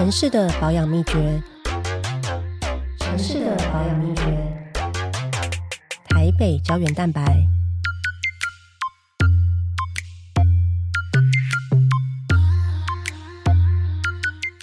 城市的保养秘诀，城市的保养秘诀，台北胶原蛋白。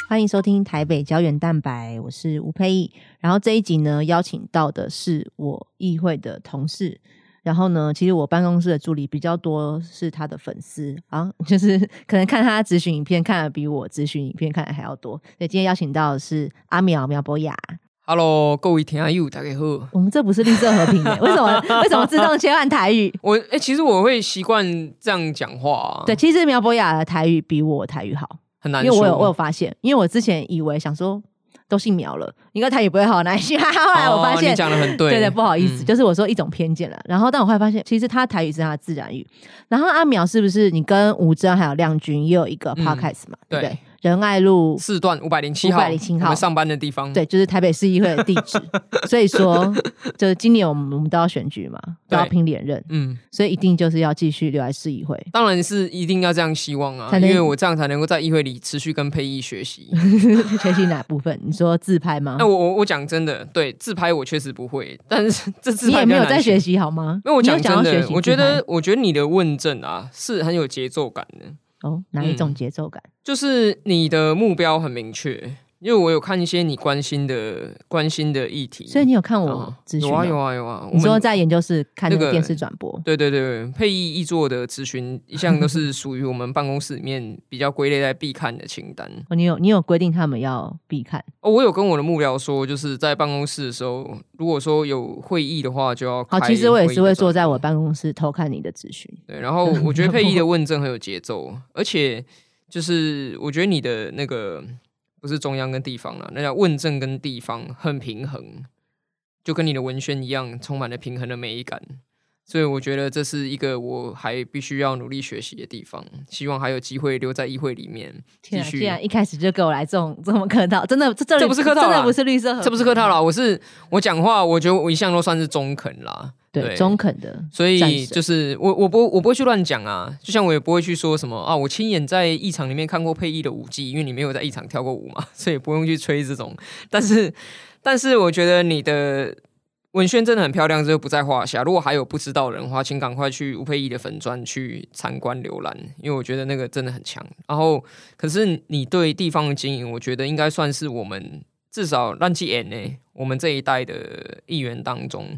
欢迎收听台北胶原蛋白，我是吴佩义。然后这一集呢，邀请到的是我议会的同事。然后呢，其实我办公室的助理比较多是他的粉丝啊，就是可能看他咨询影片看的比我咨询影片看的还要多。所以今天邀请到的是阿苗苗博雅。Hello，各位听友，大家好。我们这不是绿色和平耶？为什么为什么自动切换台语？我哎、其实我会习惯这样讲话、啊，对，，其实苗博雅的台语比我台语好，很难说。因为我有我有发现，因为我之前以为想说都姓苗了，应该台语不会好哪里去。后来我发现哦你讲的很对，对对，不好意思，嗯就是我说一种偏见了。然后，但我后来发现，其实他台语是他的自然语。然后阿苗是不是你跟吴峥还有亮君也有一个嗯 podcast 嘛？对不对对？仁爱路，四段五百零七号，五百零七号我们上班的地方。对，就是台北市议会的地址。所以说，就是今年我们我们都要选举嘛，都要拼连任，嗯，所以一定就是要继续留在市议会。当然是一定要这样希望啊，因为我这样才能够在议会里持续跟佩仪学习。学习哪部分？你说自拍吗那？我我我讲真的，对自拍我确实不会，但是 这自你也没有在学。习好吗？因为我讲真的我觉得我觉得你的问政啊是很有节奏感的。哦，哪一种嗯节奏感？就是你的目标很明确，因为我有看一些你关心的关心的议题，所以你有看我啊咨询有啊有啊？啊有啊，你说在研究室看电视转播，对对对，配艺译作的咨询一向都是属于我们办公室里面比较归类在必看的清单。哦，你有你有规定他们要必看，哦，我有跟我的幕僚说，就是在办公室的时候，如果说有会议的话，就要好，开其实我也是会坐在我办公室偷看你的咨询。对，然后我觉得 配艺的问政很有节奏，而且就是我觉得你的那个不是中央跟地方了，那叫问政跟地方很平衡，就跟你的文宣一样，充满了平衡的美感。所以我觉得这是一个我还必须要努力学习的地方，希望还有机会留在议会里面继天啊，续既。然一开始就给我来这种这么客套，真的这这这不是客套真的不是绿色，这不是客套啦，我是我讲话，我觉得我一向都算是中肯啦。对中肯的，所以就是我我不我不会去乱讲啊，就像我也不会去说什么啊，我亲眼在一场里面看过配艺的舞技，因为你没有在一场跳过舞嘛，所以不用去吹这种。但是但是我觉得你的文宣真的很漂亮，这就不在话下。如果还有不知道的人的话，请赶快去吴佩仪的粉砖去参观浏览，因为我觉得那个真的很强。然后可是你对地方的经营，我觉得应该算是我们至少烂气眼呢，我们这一代的议员当中。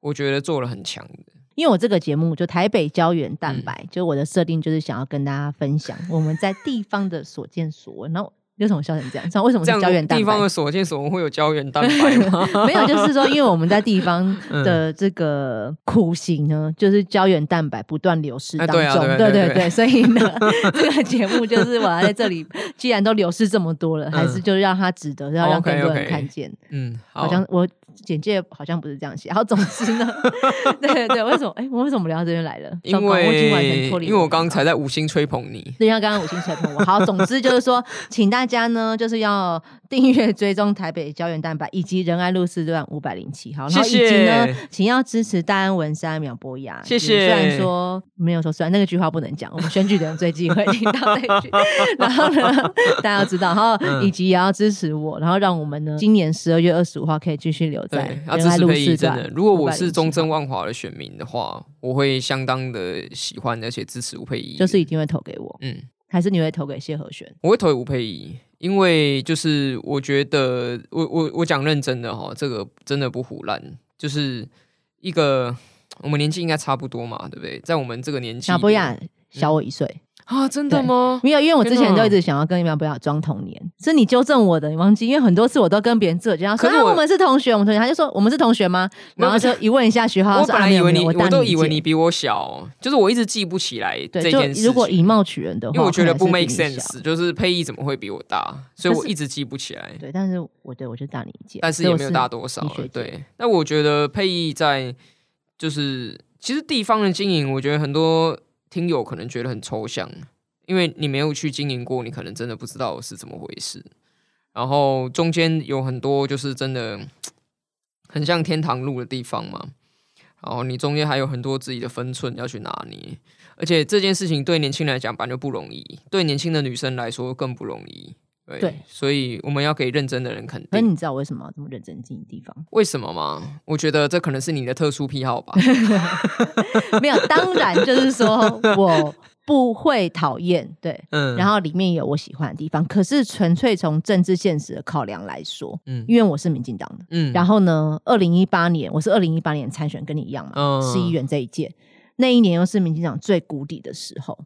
我觉得做了很强的，因为我这个节目就台北胶原蛋嗯白，就我的设定就是想要跟大家分享我们在地方的所见所闻。然后为什么笑成这样？像为什么这胶原蛋白地方的？所见所闻会有胶原蛋白吗？没有，就是说，因为我们在地方 嗯的这个苦行呢，就是胶原蛋白不断流失啊当中，对啊对啊对对对对，所以呢，这个节目就是我要在这里，既然都流失这么多了，还是就让它值得，要让更多人看见。嗯，好像我简介好像不是这样写。然后，总之呢，对对对，为什么？哎，我为什么聊到这边来了？因糟糕我已经完全为脱离因为我刚刚才在五星吹捧你，对，像刚刚五星吹捧我。好，总之就是说，请大家呢，就是要订阅追踪台北胶原蛋白以及仁爱路四段五百零七号，然后以及呢谢，请要支持大安文山秒博雅。谢谢虽然说没有说，虽然那个句话不能讲，我们选举的人最忌讳听到那句。然后呢，大家要知道，然后嗯以及也要支持我，然后让我们呢，今年十二月二十五号可以继续留在对，要仁爱路支持佩仪真的。。如果我是507中正，万华的选民的话，我会相当的喜欢而且支持吴佩仪，就是一定会投给我，嗯，还是你会投给谢和弦？我会投给吴佩仪，因为就是我觉得我我我讲认真的哈，这个真的不胡乱，就是一个我们年纪应该差不多嘛，对不对？在我们这个年纪里，苗博雅小我一岁。啊，真的吗？没有，因为我之前天哪都一直想要跟你们不要装童年，是你纠正我的，你忘记？因为很多次我都跟别人自我介绍说可是我啊我们是同学，我们同学，他就说我们是同学吗？然后就一问一下学 号，我本来以为你，我都以为你比我小，就是我一直记不起来这，件事如果以貌取人的话，因为我觉得不 make sense，就是佩仪怎么会比我大，所以我一直记不起来。对，但是我对我就大你一届，但是也没有大多少。对，那我觉得佩仪在就是其实地方的经营，我觉得很多听友可能觉得很抽象，因为你没有去经营过，你可能真的不知道是怎么回事。然后中间有很多就是真的很像天堂路的地方嘛，然后你中间还有很多自己的分寸要去拿捏，而且这件事情对年轻人来讲本来就不容易，对年轻的女生来说更不容易。对，对所以我们要给认真的人肯可是。你知道我为什么要这么认真经营地方？为什么吗？我觉得这可能是你的特殊癖好吧。没有，当然就是说 我不会讨厌，对，嗯，然后里面有我喜欢的地方，可是纯粹从政治现实的考量来说，嗯因为我是民进党的，嗯然后呢，二零一八年我是二零一八年参选，跟你一样嘛，嗯市议员这一届，那一年又是民进党最谷底的时候，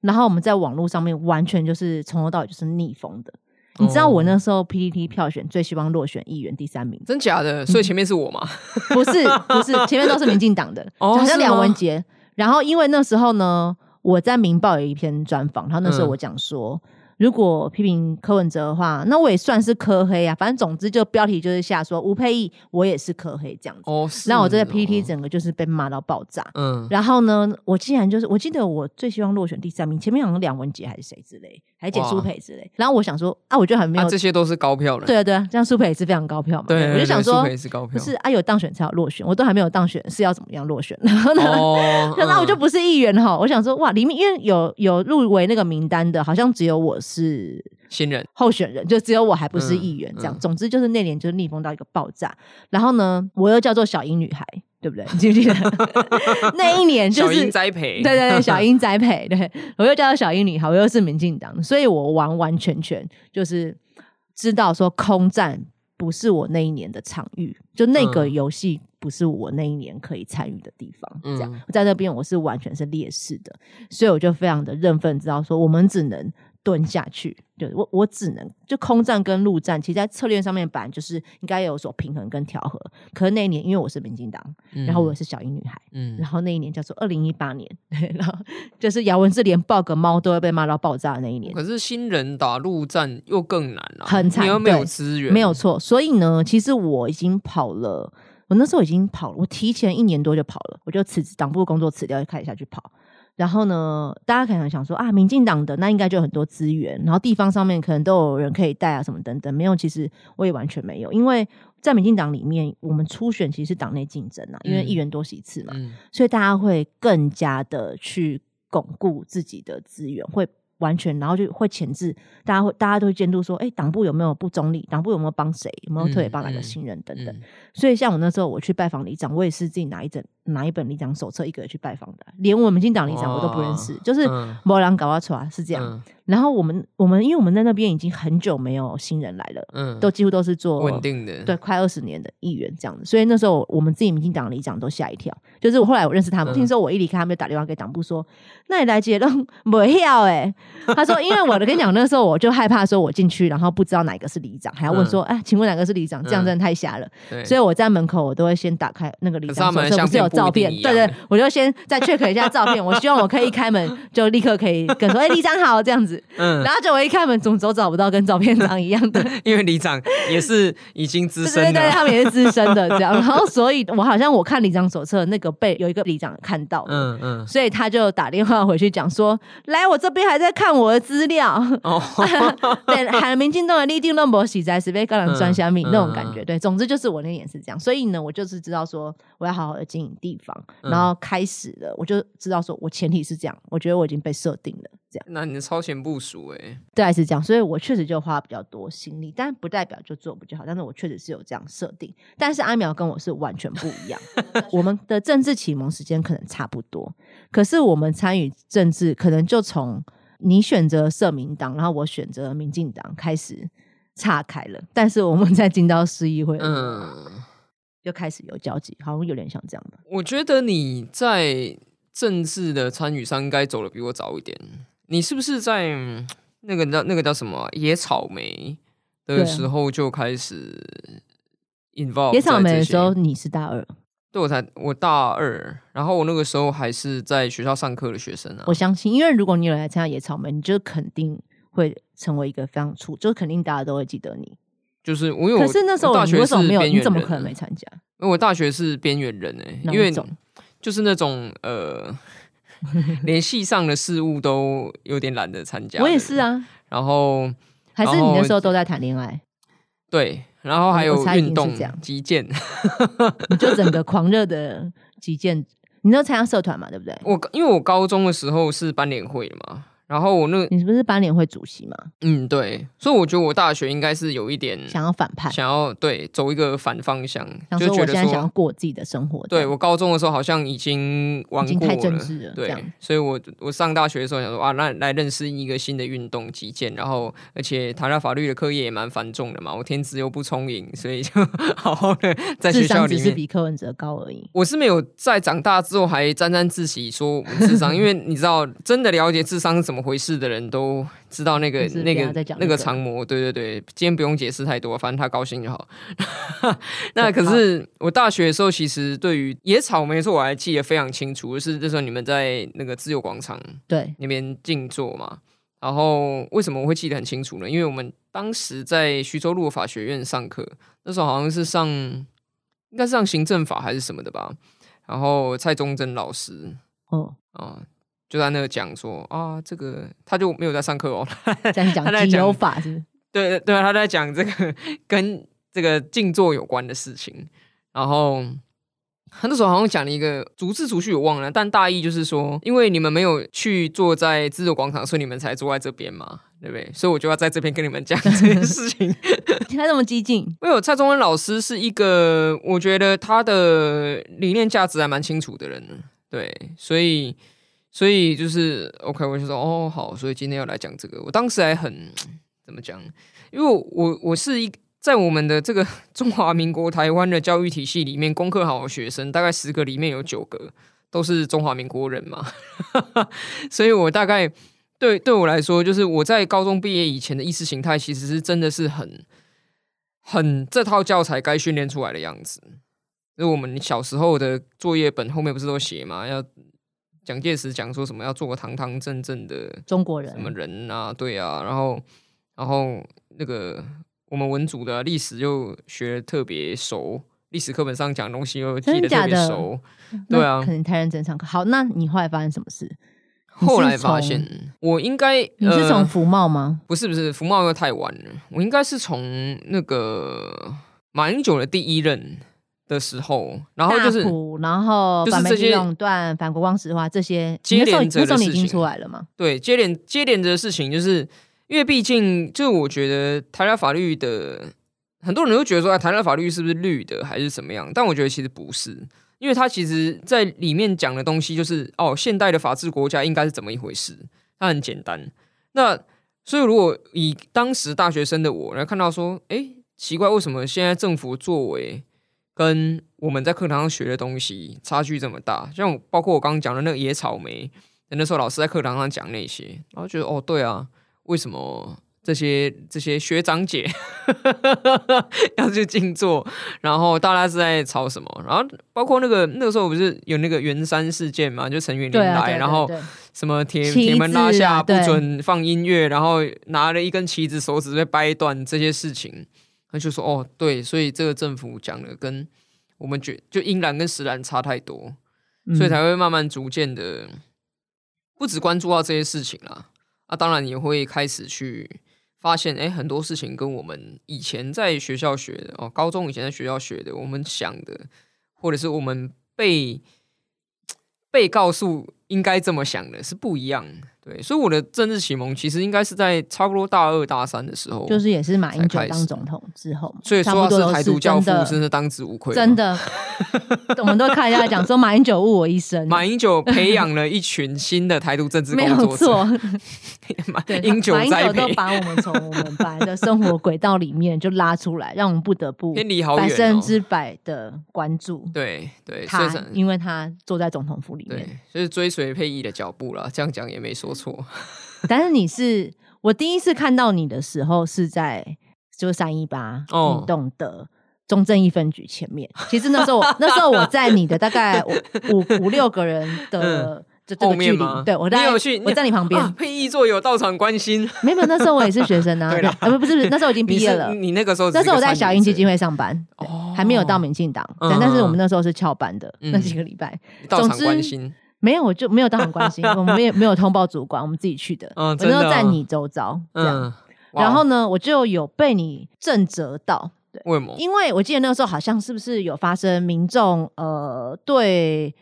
然后我们在网络上面完全就是从头到尾就是逆风的。你知道我那时候 PPT 票选最希望落选议员第三名，真假的，所以前面是我嘛。不是不是，前面都是民进党的，哦好像梁文杰。然后因为那时候呢，我在《明报》有一篇专访，然后那时候嗯我讲说，如果批评柯文哲的话，那我也算是柯黑啊。反正总之就标题就是下说吴佩义我也是柯黑这样子。哦，是那我这个哦 PPT 整个就是被骂到爆炸。嗯，然后呢，我竟然就是，我记得我最希望落选第三名，前面好像梁文杰还是谁之类，还是简哇苏培之类。然后我想说啊，我就还没有，啊，这些都是高票了。对啊对啊，这样苏培也是非常高票嘛。对，我就想说对苏，培是高票。不是啊，有当选才有落选，我都还没有当选，是要怎么样落选？然后呢，哦，那我就嗯不是议员哈。我想说，哇，里面因为有有入围那个名单的，好像只有我是新人。候选人，就只有我还不是嗯议员这样。嗯总之就是那年就是逆风到一个爆炸。然后呢，我又叫做小英女孩，对不对？你记不记得 那一年就小是英栽培，对对对，小英栽培，对我又叫做小英女好，我又是民进党，所以我完完全全就是知道说空战不是我那一年的场域，就那个嗯游戏不是我那一年可以参与的地方。这样嗯在那边我是完全是劣势的，所以我就非常的认份，知道说我们只能蹲下去。对我，我只能就空战跟陆战，其实在策略上面本来就是应该有所平衡跟调和。可是那一年，因为我是民进党，嗯然后我也是小英女孩，嗯然后那一年叫做二零一八年，对，然后就是姚文智连抱个猫都要被骂到爆炸的那一年，可是新人打陆战又更难了，很惨你又没有对资源，没有错。所以呢，其实我已经跑了，我那时候已经跑了，我提前一年多就跑了，我就辞职党部工作辞掉，就开始下去跑。然后呢，大家可能想说啊，民进党的那应该就有很多资源，然后地方上面可能都有人可以带啊，什么等等。没有，其实我也完全没有，因为在民进党里面，我们初选其实是党内竞争啊，因为嗯议员多席次嘛，嗯所以大家会更加的去巩固自己的资源，会完全，然后就会前置，大家会大家都会监督说，哎，党部有没有不中立？党部有没有帮谁？有没有特别帮哪个嗯新人等等。嗯所以像我那时候我去拜访里长，我也是自己拿一整拿一本里长手册，一个人去拜访的，连我们进党里长我都不认识，哦就是嗯某人搞阿出来是这样。嗯然后我们我们因为我们在那边已经很久没有新人来了，嗯都几乎都是做稳定的，对，快二十年的议员这样子，所以那时候我们自己民进党的里长都吓一跳。就是我后来我认识他们，嗯听说我一离开，他们就打电话给党部说：“那你来接都不要哎。”他说：“因为我跟你讲，那时候我就害怕说我进去，然后不知道哪个是里长，还要问说：‘哎、请问哪个是里长？’这样嗯真的太瞎了。对，所以我在门口我都会先打开那个里长手册，照片对对，我就先再 check 一下照片。我希望我可以一开门就立刻可以跟说：‘哎、李长好’这样子。嗯然，后就我一开门，总都找不到跟照片长一样的。因为李长也是已经资深对对对，他们也是资深的这样。然后，所以我好像我看李长手册，那个被有一个李长看到了。嗯嗯，所以他就打电话回去讲说：“来，我这边还在看我的资料。哦，对，喊民进党的立定论博喜在是被高粱专虾米嗯那种感觉。对，总之就是我那年是这样。所以呢，我就是知道说我要好好的经营地方，嗯然后开始了，我就知道说我前提是这样，我觉得我已经被设定了这样。那你的超前部署哎，大概是这样，所以我确实就花比较多心力，但不代表就做不就好。但是我确实是有这样设定，但是阿苗跟我是完全不一样。我们的政治启蒙时间可能差不多，可是我们参与政治可能就从你选择社民党，然后我选择民进党开始岔开了。但是我们在进到市议会，嗯，嗯，就开始有交集，好像有点像这样的。我觉得你在政治的参与上应该走的比我早一点。你是不是在嗯那个叫那个叫什么啊野草莓的时候就开始 involve 野草莓的时候，你是大二，对我才我大二，然后我那个时候还是在学校上课的学生啊我。相信，因为如果你有来参加野草莓，你就肯定会成为一个非常出，就是肯定大家都会记得你。就是我有，可是那时候你我大学为什么没有？你怎么可能没参加？因为我大学是边缘人哎、因为就是那种呃，连系上的事物都有点懒得参加。我也是。啊，然后还是你那时候都在谈恋爱，对，然后还有运动击剑。你就整个狂热的击剑，你那时候参加社团嘛，对不对？我因为我高中的时候是班联会嘛，然后我那你是不是班联会主席嘛？嗯对，所以我觉得我大学应该是有一点想要反叛，想要对走一个反方向，想就觉得现在想要说，过自己的生活。对我高中的时候好像已经玩过已经太政了治了，这对样，所以我我上大学的时候想说啊，那来认识一个新的运动击剑，然后而且谈到法律的课业也蛮繁重的嘛，我天资又不聪颖，所以就 好好的在学校里面。比柯文哲高而已。我是没有在长大之后还沾沾自喜说我们智商，因为你知道，真的了解智商是怎么回事的人都知道那个那个那个这个长模，对对对，今天不用解释太多，反正他高兴就好。那可是我大学的时候，其实对于野草莓说我还记得非常清楚，就是那时候你们在那个自由广场对，那边静坐嘛。然后为什么我会记得很清楚呢？因为我们当时在徐州路法学院上课，那时候好像是上应该是上行政法还是什么的吧。然后蔡宗珍老师哦，啊、就在那个讲说啊，这个他就没有在上课哦，这样讲他在讲法是不是？对对对，他在讲这个跟这个静坐有关的事情，然后他那时候好像讲了一个逐字逐句我忘了，但大意就是说，因为你们没有去坐在自由广场，所以你们才坐在这边嘛，对不对？所以我就要在这边跟你们讲这件 事情。他这么激进，没有，蔡宗恩老师是一个，我觉得他的理念价值还蛮清楚的人，对，所以所以就是 OK，我就说哦好，所以今天要来讲这个，我当时还很 怎么讲，因为我我是一在我们的这个 中华民国台湾的教育体系里面，功课好的学生大概十个里面有九个都是中华民国人嘛，所以我大概对对我来说，就是我在高中毕业以前的意识形态，其实是真的是很很这套教材该训练出来的样子。因为我们小时候的作业本后面不是都写嘛，要蒋介石讲说什么要做个堂堂正正的中国人什么人啊，对啊，然后然后那个我们文组的历史又学得特别熟，历史课本上讲的东西又记得特别熟，那对啊可能太认真上课。好，那你后来发生什么事？后来发现我应该你是从呃福茂吗？不是不是福茂又太晚了，我应该是从那个马英九的第一任的时候，然后就是，然后就是这些垄断、反国光石化这些，接连的事情出来了吗？对接连接连着的事情，就是因为毕竟就是我觉得台大法律的很多人都觉得说，哎，台大法律是不是绿的还是怎么样？但我觉得其实不是，因为它其实在里面讲的东西就是哦，现代的法治国家应该是怎么一回事，它很简单。那所以如果以当时大学生的我来看到说，哎，奇怪，为什么现在政府作为跟我们在课堂上学的东西差距这么大？像包括我刚刚讲的那个野草莓，那时候老师在课堂上讲那些，然后觉得哦，对啊，为什么这些这些学长姐 要去静坐？然后大家是在吵什么？然后包括那个那个时候不是有那个圆山事件嘛？就陈云林来，对然后什么铁铁门拉下不准放音乐，然后拿了一根旗子，手指被掰断这些事情，他就说哦，对，所以这个政府讲的跟我们觉就英然跟实兰差太多，所以嗯才会慢慢逐渐的不只关注到这些事情啦。啊，当然也会开始去发现，哎，很多事情跟我们以前在学校学的哦，高中以前在学校学的，我们想的，或者是我们被 被告诉应该这么想的是不一样的。对，所以我的政治启蒙其实应该是在差不多大二大三的时候，就是也是马英九当总统之后嘛，所以差说他是台独教父，真是当之无愧。真，的，我们都看一下讲说马英九误我一生，马英九培养了一群新的台独政治没工作者，有错，马 对，英九都把我们从我们本来的生活轨道里面就拉出来，让我们不得不百分哦。之百的关注对对，他，因为他坐在总统府里面。，所以追随佩仪的脚步了。这样讲也没说错。但是你是我第一次看到你的时候是在就是三一八哦运动的中正一分局前面。其实那时候那时候我在你的大概五 五五六个人的。这这个距离对我大概有去我在你旁边，啊，佩仪座有到场关心。没有，那时候我也是学生啊，对啊不不是不是，那时候我已经毕业了，你那个时候只那时候我在小英基金会上班，哦还没有到民进党，嗯但但是嗯我们那时候是翘班的嗯那几个礼拜，到场关心。没有我就没有到很关心，我们没有没有通报主管，我们自己去的，嗯真的哦在你周遭这样，嗯，然后呢，我就有被你震折到，对，为什么？因为我记得那个时候好像是不是有发生民众呃对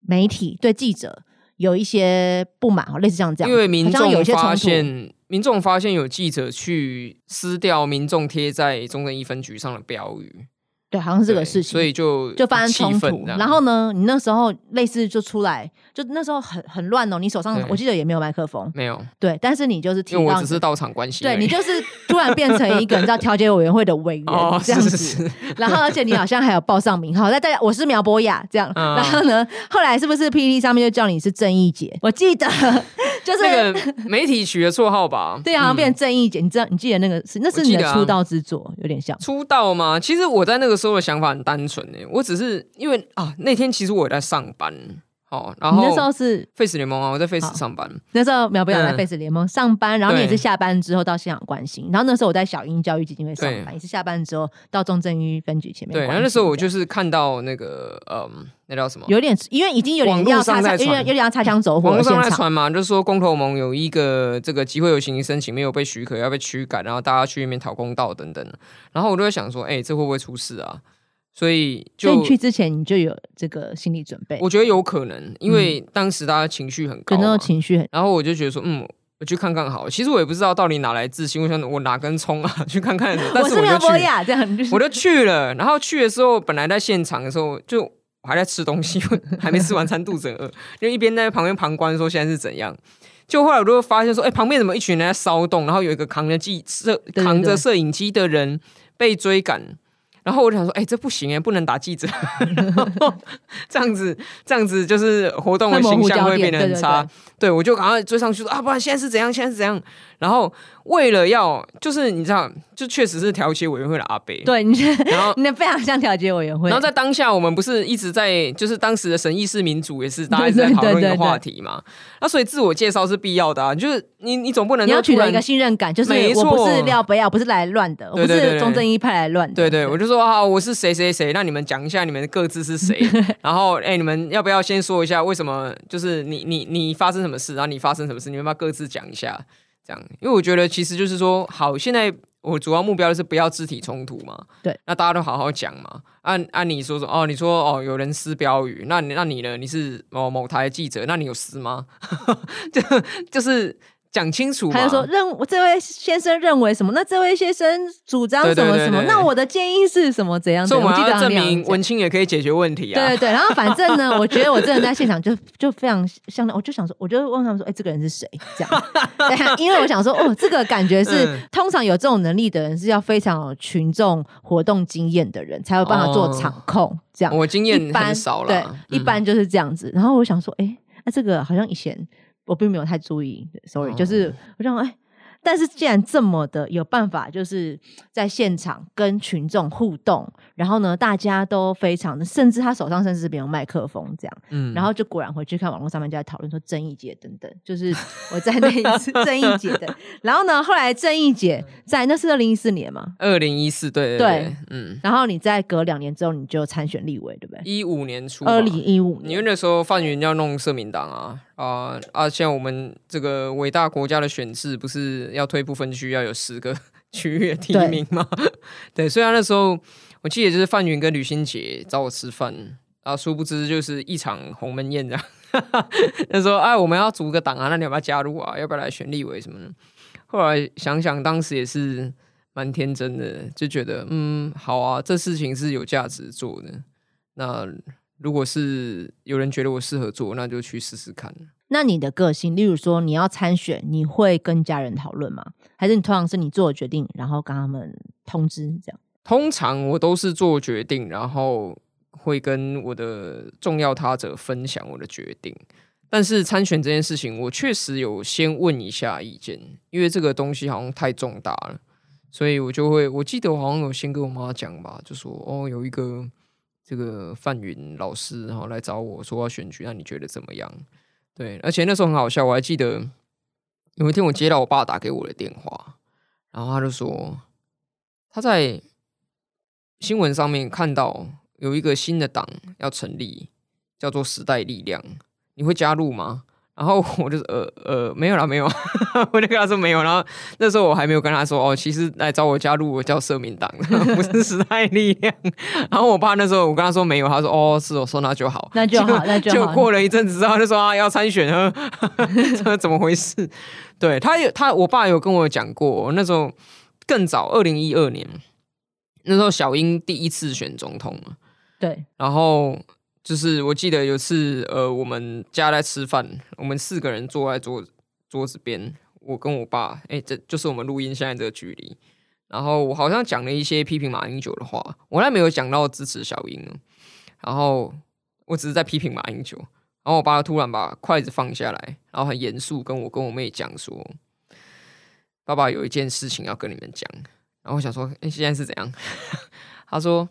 媒体对记者有一些不满，类似像这样，因为民众有一些冲突。现，民众发现有记者去撕掉民众贴在中正一分局上的标语，对，好像是这个事情，所以就就发生气冲突。然后呢，你那时候类似就出来，就那时候很很乱哦，你手上我记得也没有麦克风，没有，对，但是你就是提到因为我只是到场关心而已，对你就是突然变成一个你知道调解委员会的委员、哦，这样子，是是是，然后而且你好像还有报上名号，在大家我是苗博雅这样，嗯然后呢，后来是不是 PPT 上面就叫你是正义姐？我记得就是。那个媒体取的绰号吧，对，啊嗯变成正义姐，你知道？你记得那个是那是你的出道之作，有点像。出道吗？其实我在那个时候的想法很单纯诶，我只是因为啊，那天其实我也在上班，哦，然后你那时候是 Face 联盟啊，我在 Face 好上班，那时候苗博雅在嗯 Face 联盟上班，然后你也是对下班之后到现场关心，然后那时候我在小英教育基金会上对班，也是下班之后到中正医分局前面对。然后那时候我就是看到那个嗯，那叫什么？有点，因为已经有点要擦枪，有点有点要擦枪走火网络上。在传嘛，就是说公投盟有一个这个集会游行申请没有被许可，要被驱赶，然后大家去那边讨公道等等。然后我就在想说，哎、这会不会出事啊？所以就你去之前你就有这个心理准备，我觉得有可能，因为当时大家情绪很高可能，情绪很然后我就觉得说，嗯，我去看看好了。其实我也不知道到底哪来自信，我想我哪根葱啊，去看看。但是我就去，我就去了。然后去的时候，本来在现场的时候，就我还在吃东西，还没吃完餐，肚子很饿，就一边在旁边旁观说现在是怎样。就后来我就发现说，哎、旁边怎么一群人在骚动，然后有一个扛着机摄扛着摄影机的人被追赶。然后我就想说，哎、这不行哎，不能打记者，然 后这样子，这样子就是活动的形象会变得很差。对对，我就赶快追上去说啊，不然现在是怎样？现在是怎样？然后为了要，就是你知道，就确实是调解委员会的阿北，，对你，然后。你的非常像调解委员会。然后在当下，我们不是一直在，就是当时的审议式民主也是大家一直在讨论一个话题嘛。那所以自我介绍是必要的啊，就是你你总不能你要取得一个信任感，就是没我不是廖北亚，不是来乱的，我不是中正一派来乱的。对对，我就说啊，我是谁谁谁，那你们讲一下你们各自是谁，然后哎、你们要不要先说一下为什么？就是你你你发生什么事，然后你发生什么事，你们要各自讲一下？这样，因为我觉得其实就是说，好，现在我主要目标就是不要肢体冲突嘛。对，那大家都好好讲嘛。按按你说说哦，你说哦有人撕标语，那你那你呢？你是某某台记者，那你有撕吗？就就是讲清楚嘛。他就说认我这位先生认为什么？那这位先生主张对对什么什么？对对那我的建议是什么？怎样？所以我们要证明文青也可以解决问题啊。对对对，然后反正呢，我觉得我真的在现场就就非常像，我就想说，我就问他们说，哎、这个人是谁？这样，对，因为我想说，哦，这个感觉是、嗯通常有这种能力的人是要非常有群众活动经验的人，才有办法做哦场控、这样。我经验一般很少对了，，一嗯般就是这样子。然后我想说，哎、那这个好像以前我并没有太注意，sorry，、哦就是我想说，哎、但是既然这么的有办法，就是在现场跟群众互动，然后呢，大家都非常的，甚至他手上甚至没有麦克风这样，嗯然后就果然回去看网络上面就在讨论说正义姐等等，就是我在那一次 正义姐的，然后呢，后来正义姐在那是二零一四年嘛，二零一四，对对嗯，然后你再隔两年之后你就参选立委，对不对？一五年初，二零一五年，因为那时候范云要弄社民党啊啊啊！像我们这个伟大国家的选制，不是要推不分区要有十个 区域的提名吗？对，虽然那时候我记得就是范云跟吕新杰找我吃饭啊，殊不知就是一场鸿门宴这样。那时候哎，我们要组个党啊，那你要不要加入啊？要不要来选立委什么的？后来想想，当时也是蛮天真的，就觉得嗯，好啊，这事情是有价值做的。那如果是有人觉得我适合做，那就去试试看。那你的个性，例如说你要参选，你会跟家人讨论吗？还是你通常是你做决定，然后跟他们通知这样？通常我都是做决定，然后会跟我的重要他者分享我的决定。但是参选这件事情，我确实有先问一下意见，因为这个东西好像太重大了，所以我就会，我记得我好像有先跟我妈讲吧，就说哦，有一个这个范云老师然后来找我说要选举，那你觉得怎么样？对，而且那时候很好笑，我还记得有一天我接到我爸打给我的电话，然后他就说他在新闻上面看到有一个新的党要成立，叫做时代力量，你会加入吗？然后我就呃呃没有啦，没有，我就跟他说没有。然后那时候我还没有跟他说哦，其实来找我加入我叫社民党，不是时代力量。然后我爸那时候我跟他说没有，他说哦是我说那就好，那就好，那就就过了一阵子之后就说啊要参选，这怎么回事？对他有他我爸有跟我讲过，那时候更早二零一二年那时候小英第一次选总统嘛，对，然后。就是我记得有次，呃，我们家在吃饭，我们四个人坐在桌桌子边，我跟我爸，哎，这就是我们录音现在这个距离。然后我好像讲了一些批评马英九的话，我还没有讲到支持小英。然后我只是在批评马英九。然后我爸突然把筷子放下来，然后很严肃跟我跟我妹讲说：“爸爸有一件事情要跟你们讲。”然后我想说：“哎，现在是怎样？” 他说。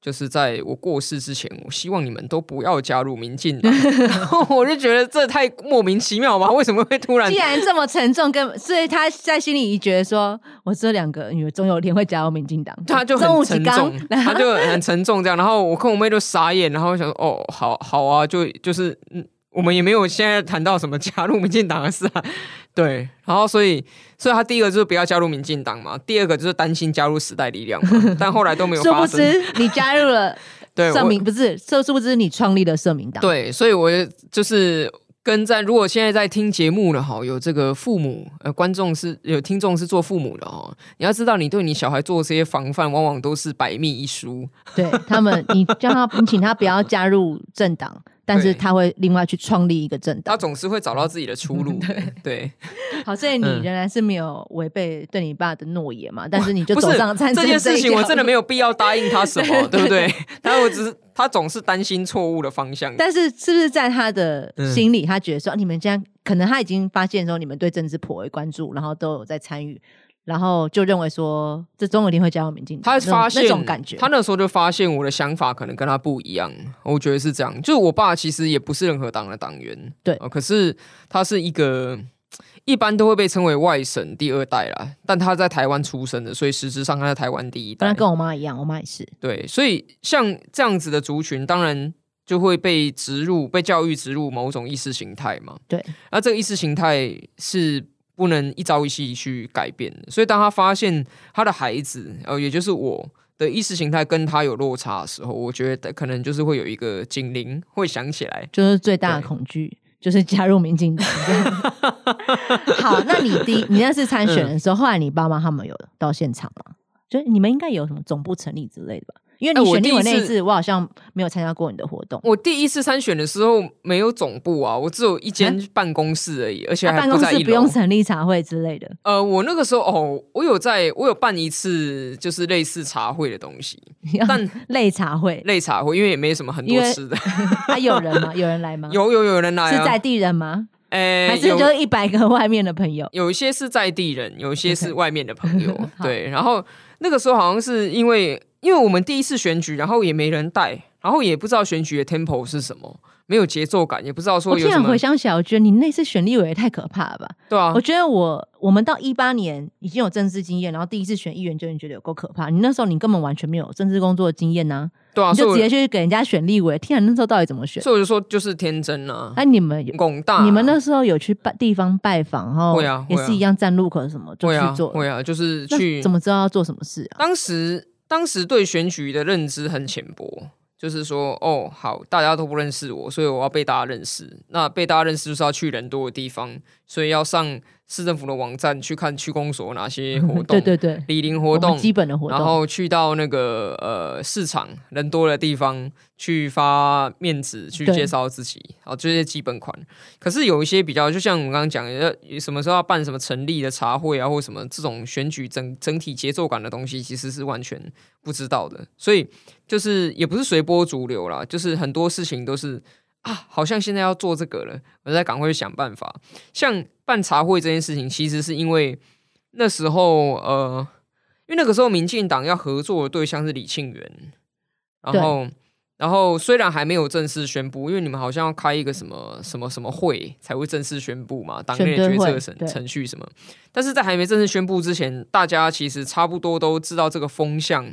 就是在我过世之前，我希望你们都不要加入民进党。然后我就觉得这太莫名其妙吧？为什么会突然？既然这么沉重，跟所以他在心里觉得说，我这两个女儿总有一天会加入民进党，他就很沉重，他就很沉重这样。然后我跟我妹就傻眼，然后想说，哦，好好啊，就就是嗯。我们也没有现在谈到什么加入民进党的事啊，对，然后所以，所以他第一个就是不要加入民进党嘛，第二个就是担心加入时代力量，但后来都没有。殊不知你加入了 社民，不是，这殊不知你创立了社民党。对，所以我就是跟在，如果现在在听节目的哈，有这个父母呃观众是有听众是做父母的哦，你要知道，你对你小孩做这些防范，往往都是百密一疏。对他们，你叫他，你请他不要加入政党。但是他会另外去创立一个政党，他总是会找到自己的出路。对，好，所以你仍然是没有违背对你爸的诺言嘛？但是你就走上参这件事情，我真的没有必要答应他什么，对不对？他我只是他总是担心错误的方向。但是是不是在他的心里，他觉得说你们这样，可能他已经发现说你们对政治颇为关注，然后都有在参与。然后就认为说，这总有一天会加入民进党。他发现那种感觉，他那时候就发现我的想法可能跟他不一样。我觉得是这样，就是我爸其实也不是任何党的党员，对，可是他是一个一般都会被称为外省第二代啦，但他在台湾出生的，所以实质上他在台湾第一代。当然跟我妈一样，我妈也是。对，所以像这样子的族群，当然就会被植入、被教育植入某种意识形态嘛。对，那这个意识形态是。不能一朝一夕去改变，所以当他发现他的孩子，呃，也就是我的意识形态跟他有落差的时候，我觉得可能就是会有一个警铃会响起来，就是最大的恐惧就是加入民进党。好，那你第你那次参选的时候，后来你爸妈他们有到现场吗？就你们应该有什么总部成立之类的吧？因为你选立委那一次，我好像没有参加过你的活动。我第一次参选的时候没有总部啊，我只有一间办公室而已，而且还办公室不用成立茶会之类的。呃，我那个时候哦，我有在，我有办一次就是类似茶会的东西，但 类茶会，类茶会，因为也没什么很多吃的。还有人吗？有人来吗？有有有人来，是在地人吗？哎，还是就是一百个外面的朋友？有一些是在地人，有一些是外面的朋友。对，然后那个时候好像是因为。因为我们第一次选举，然后也没人带，然后也不知道选举的 tempo 是什么，没有节奏感，也不知道说有什么。回想起来，我觉得你那次选立委也太可怕了吧？对啊，我觉得我我们到一八年已经有政治经验，然后第一次选议员就已经觉得有够可怕。你那时候你根本完全没有政治工作的经验呐，对啊，你就直接去给人家选立委，天啊，那时候到底怎么选？所以我就说就是天真啊。哎，你们广大，你们那时候有去拜地方拜访，然后会啊，也是一样站路口什么就去做，会啊，就是去怎么知道要做什么事啊？当时。当时对选举的认知很浅薄，就是说，哦，好，大家都不认识我，所以我要被大家认识。那被大家认识就是要去人多的地方，所以要上。市政府的网站去看区公所哪些活动，对对对，礼林活动，基本的活动，然后去到那个呃市场人多的地方去发面子，去介绍自己，好这些基本款。可是有一些比较，就像我们刚刚讲的，什么时候要办什么成立的茶会啊，或什么这种选举整整体节奏感的东西，其实是完全不知道的。所以就是也不是随波逐流啦，就是很多事情都是。啊，好像现在要做这个了，我再赶快去想办法。像办茶会这件事情，其实是因为那时候，呃，因为那个时候民进党要合作的对象是李庆元，然后，然后虽然还没有正式宣布，因为你们好像要开一个什么什么什么会才会正式宣布嘛，党内决策程程序什么，但是在还没正式宣布之前，大家其实差不多都知道这个风向，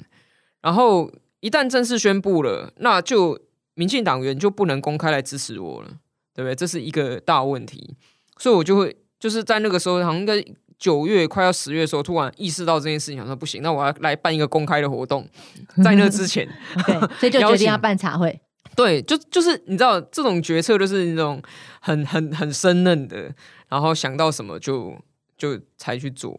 然后一旦正式宣布了，那就。民进党员就不能公开来支持我了，对不对？这是一个大问题，所以我就会就是在那个时候，好像应该九月快要十月的时候，突然意识到这件事情，想说不行，那我要来办一个公开的活动，在那之前，对，所以就 决定要办茶会。对，就就是你知道，这种决策就是那种很很很生嫩的，然后想到什么就就才去做。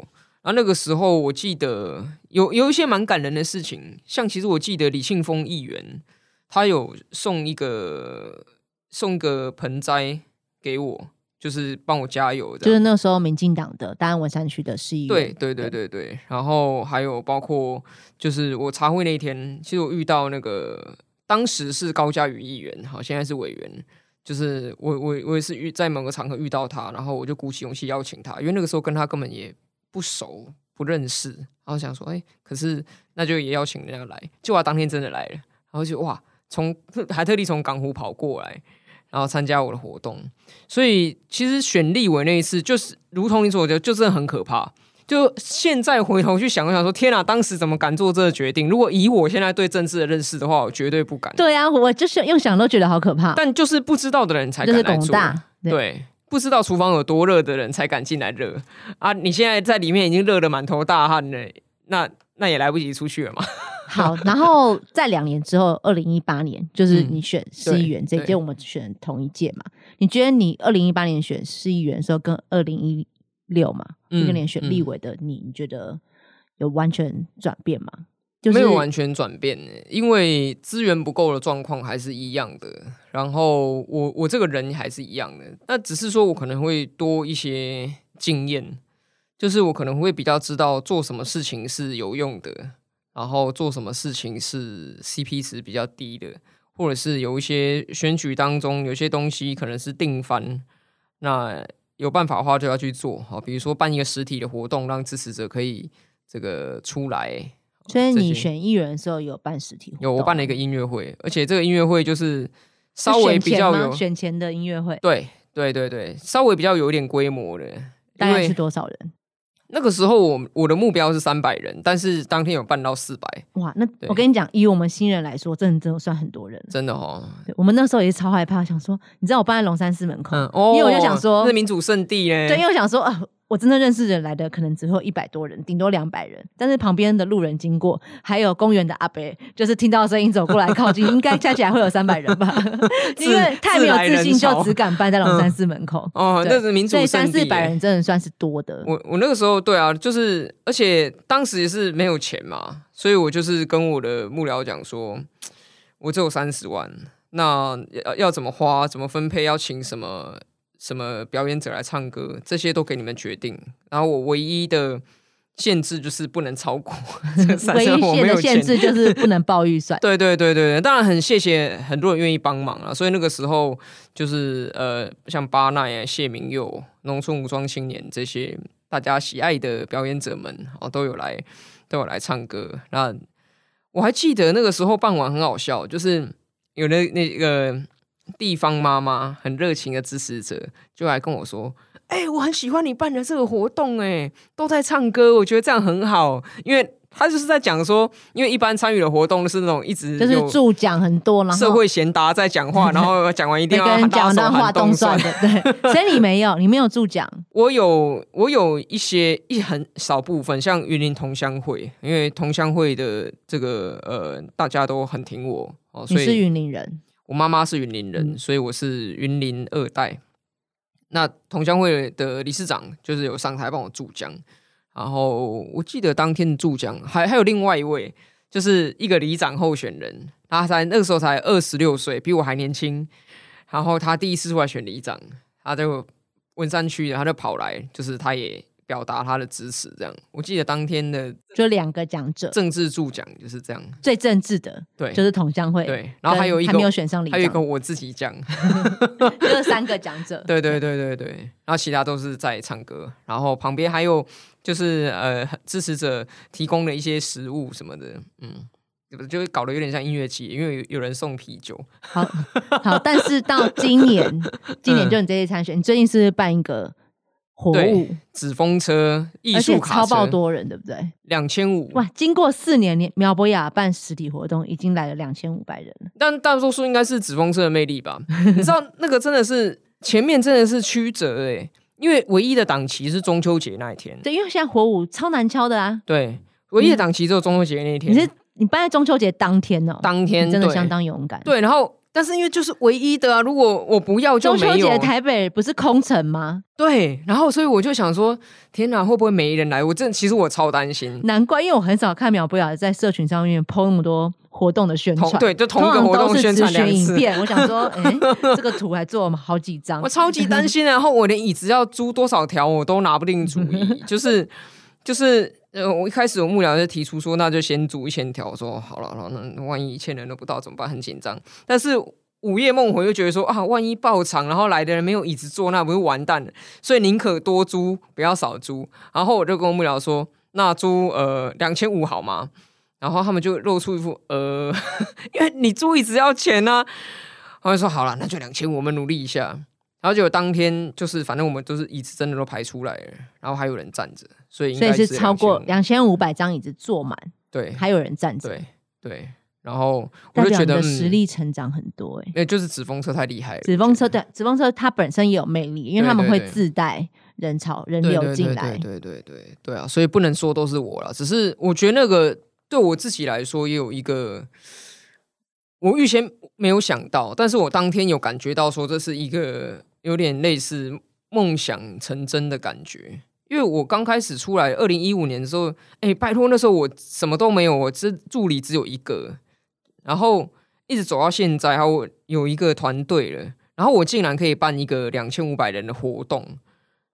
然后那个时候，我记得有有一些蛮感人的事情，像其实我记得李庆峰议员他有送一个送个盆栽给我，就是帮我加油的。就是那时候民进党的大安文山区的市议员。对对对对对。然后还有包括就是我茶会那一天，其实我遇到那个。当时是高嘉宇议员，好，现在是委员。就是我，我，我也是遇在某个场合遇到他，然后我就鼓起勇气邀请他，因为那个时候跟他根本也不熟、不认识，然后想说，哎，可是那就也邀请人家来，就他当天真的来了，然后就哇，从还特地从港湖跑过来，然后参加我的活动。所以其实选立委那一次，就是如同你所说，就真的很可怕。就现在回头去想，想说天啊，当时怎么敢做这个决定？如果以我现在对政治的认识的话，我绝对不敢。对啊，我就是用想都觉得好可怕。但就是不知道的人才敢来做。对，不知道厨房有多热的人才敢进来热啊！你现在在里面已经热得满头大汗了，那那也来不及出去了嘛。好，然后在两年之后，二零一八年就是你选市议员这一届，我们选同一届嘛？你觉得你二零一八年选市议员的时候，跟二零一六嘛，一个年选立委的你，你觉得有完全转变吗？没有完全转变呢，因为资源不够的状况还是一样的。然后我我这个人还是一样的，那只是说我可能会多一些经验，就是我可能会比较知道做什么事情是有用的，然后做什么事情是 CP 值比较低的，或者是有一些选举当中有些东西可能是定番，那。有办法的话就要去做，好，比如说办一个实体的活动，让支持者可以这个出来。所以你选艺人的时候有办实体？有，我办了一个音乐会，而且这个音乐会就是稍微比较有选前的音乐会。对对对对，稍微比较有一点规模的。大概是多少人？那个时候我我的目标是三百人，但是当天有办到四百。哇，那我跟你讲，以我们新人来说，真的真的算很多人。真的哦，我们那时候也是超害怕，想说，你知道我办在龙山寺门口，因为我就想说，是民主圣地耶。对，因为我想说啊。我真的认识人来的可能只有一百多人，顶多两百人。但是旁边的路人经过，还有公园的阿伯，就是听到声音走过来靠近，应该加起来会有三百人吧？因为太没有自信，就只敢办在龙山寺门口。哦，那是民主，所以三四百人真的算是多的。我我那个时候对啊，就是而且当时也是没有钱嘛，所以我就是跟我的幕僚讲说，我只有三十万，那要要怎么花，怎么分配，要请什么？什么表演者来唱歌，这些都给你们决定。然后我唯一的限制就是不能超过。唯一的限制就是不能 报预算。对对对对当然很谢谢很多人愿意帮忙啊。所以那个时候就是呃，像巴奈、谢明佑、农村武装青年这些大家喜爱的表演者们哦，都有来都有来唱歌。那我还记得那个时候傍晚很好笑，就是有那那个。地方妈妈很热情的支持者就来跟我说：“哎，我很喜欢你办的这个活动，哎，都在唱歌，我觉得这样很好。因为他就是在讲说，因为一般参与的活动是那种一直就是助讲很多，然后社会贤达在讲话，然后讲完一定要讲那话动算的，对。所以你没有，你没有助讲。我有，我有一些一很少部分，像云林同乡会，因为同乡会的这个呃，大家都很挺我哦。你是云林人。我妈妈是云林人，所以我是云林二代。那同乡会的理事长就是有上台帮我助讲，然后我记得当天的助讲还还有另外一位，就是一个里长候选人，他才那个时候才二十六岁，比我还年轻。然后他第一次出来选里长，他就文山区的，他就跑来，就是他也。表达他的支持，这样。我记得当天的就两个讲者，政治助讲就是这样，最政治的，对，就是同乡会。对，然后还有一个没有选上，还有一个我自己讲，就是三个讲者。对对对对对，然后其他都是在唱歌，然后旁边还有就是呃支持者提供了一些食物什么的，嗯，就搞得有点像音乐节，因为有人送啤酒。好，好，但是到今年，今年就你这些参选，你最近是办一个。活物纸风车艺术卡超爆多人，对不对？两千五哇！经过四年，苗博雅办实体活动，已经来了两千五百人。但大多数应该是纸风车的魅力吧？你知道那个真的是前面真的是曲折哎、因为唯一的档期是中秋节那一天，对，因为现在火舞超难敲的啊，对，唯一的档期只有中秋节那一天，你是你办在中秋节当天哦，当天真的相当勇敢。对，然后但是因为就是唯一的啊，如果我不要就中秋没有节，台北不是空城吗？对，然后所以我就想说，天哪，会不会没人来？我真的其实我超担心。难怪，因为我很少看苗不了在社群上面 PO 那么多活动的宣传，同对，就同一个活动宣传两次，询影片。我想说，哎、这个图还做了好几张我，超级担心。然后我连椅子要租多少条我都拿不定主意，就是就是呃，我一开始我幕僚就提出说，那就先租一千条。说好了，好了，那万一一千人都不到怎么办？很紧张。但是午夜梦回又觉得说啊，万一爆场，然后来的人没有椅子坐，那不是完蛋了？所以宁可多租，不要少租。然后我就跟我幕僚说，那租呃两千五好吗？然后他们就露出一副呃，因为你租椅子要钱呢、他们说好了，那就两千，我们努力一下。然后结果当天就是，反正我们都是椅子真的都排出来了，然后还有人站着，所以应该所以是超过2500两千五百张椅子坐满，对还有人站着，对对。然后我就觉得，实嗯，力成长很多哎、哎，就是纸风车太厉害了，纸风车对纸风车它本身也有魅力，因为他们会自带人潮人流进来对。对对对对啊，所以不能说都是我了，只是我觉得那个对我自己来说也有一个，我预先没有想到，但是我当天有感觉到说这是一个有点类似梦想成真的感觉。因为我刚开始出来，二零一五年的时候，哎，拜托那时候我什么都没有，我这助理只有一个，然后一直走到现在，然后我有一个团队了，然后我竟然可以办一个两千五百人的活动，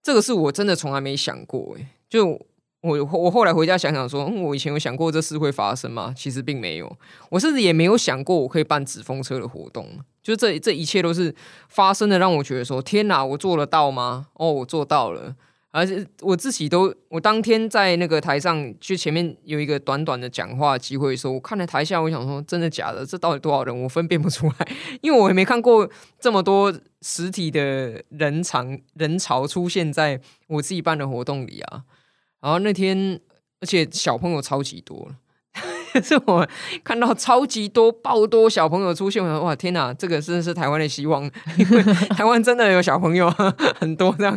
这个是我真的从来没想过，哎，就我我后来回家想想说，我以前有想过这事会发生吗？其实并没有，我甚至也没有想过我可以办纸风车的活动，就这这一切都是发生的，让我觉得说，天哪，我做得到吗？哦，我做到了。而且我自己都，我当天在那个台上，就前面有一个短短的讲话机会的时候，我看了台下，我想说，真的假的？这到底多少人？我分辨不出来，因为我也没看过这么多实体的人场人潮出现在我自己办的活动里啊。然后那天，而且小朋友超级多。是我看到超级多爆多小朋友出现，我想哇天哪，这个真的是台湾的希望，因为台湾真的有小朋友 很多这样，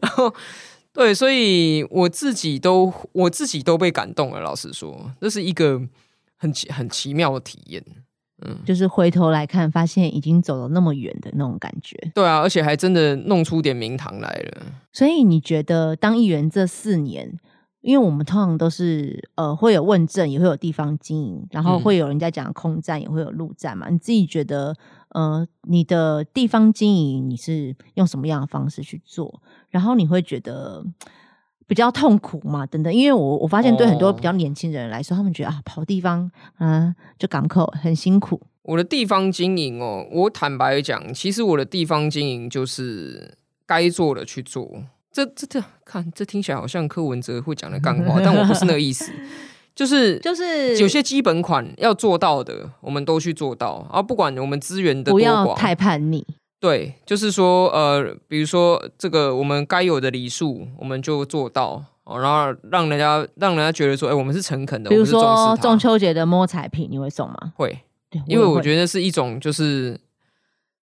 然后对，所以我自己都我自己都被感动了。老实说，这是一个很奇很奇妙的体验。就是回头来看，发现已经走了那么远的那种感觉。对啊，而且还真的弄出点名堂来了。所以你觉得当议员这四年，因为我们通常都是呃会有问政，也会有地方经营，然后嗯会有人家讲空战，也会有陆战嘛。你自己觉得呃你的地方经营你是用什么样的方式去做？然后你会觉得比较痛苦嘛？等等，因为我我发现对很多哦比较年轻人来说，他们觉得啊跑地方啊、就港口很辛苦。我的地方经营哦，我坦白讲，其实我的地方经营就是该做的去做。这这这，看这听起来好像柯文哲会讲的干话，但我不是那个意思，就是就是有些基本款要做到的，我们都去做到啊，不管我们资源的多寡，不要太叛逆，对，就是说呃，比如说这个我们该有的礼数，我们就做到。哦，然后让人家让人家觉得说，哎、我们是诚恳的，比如说中秋节的摸彩品，你会送吗？会，因为我。觉得是一种，就是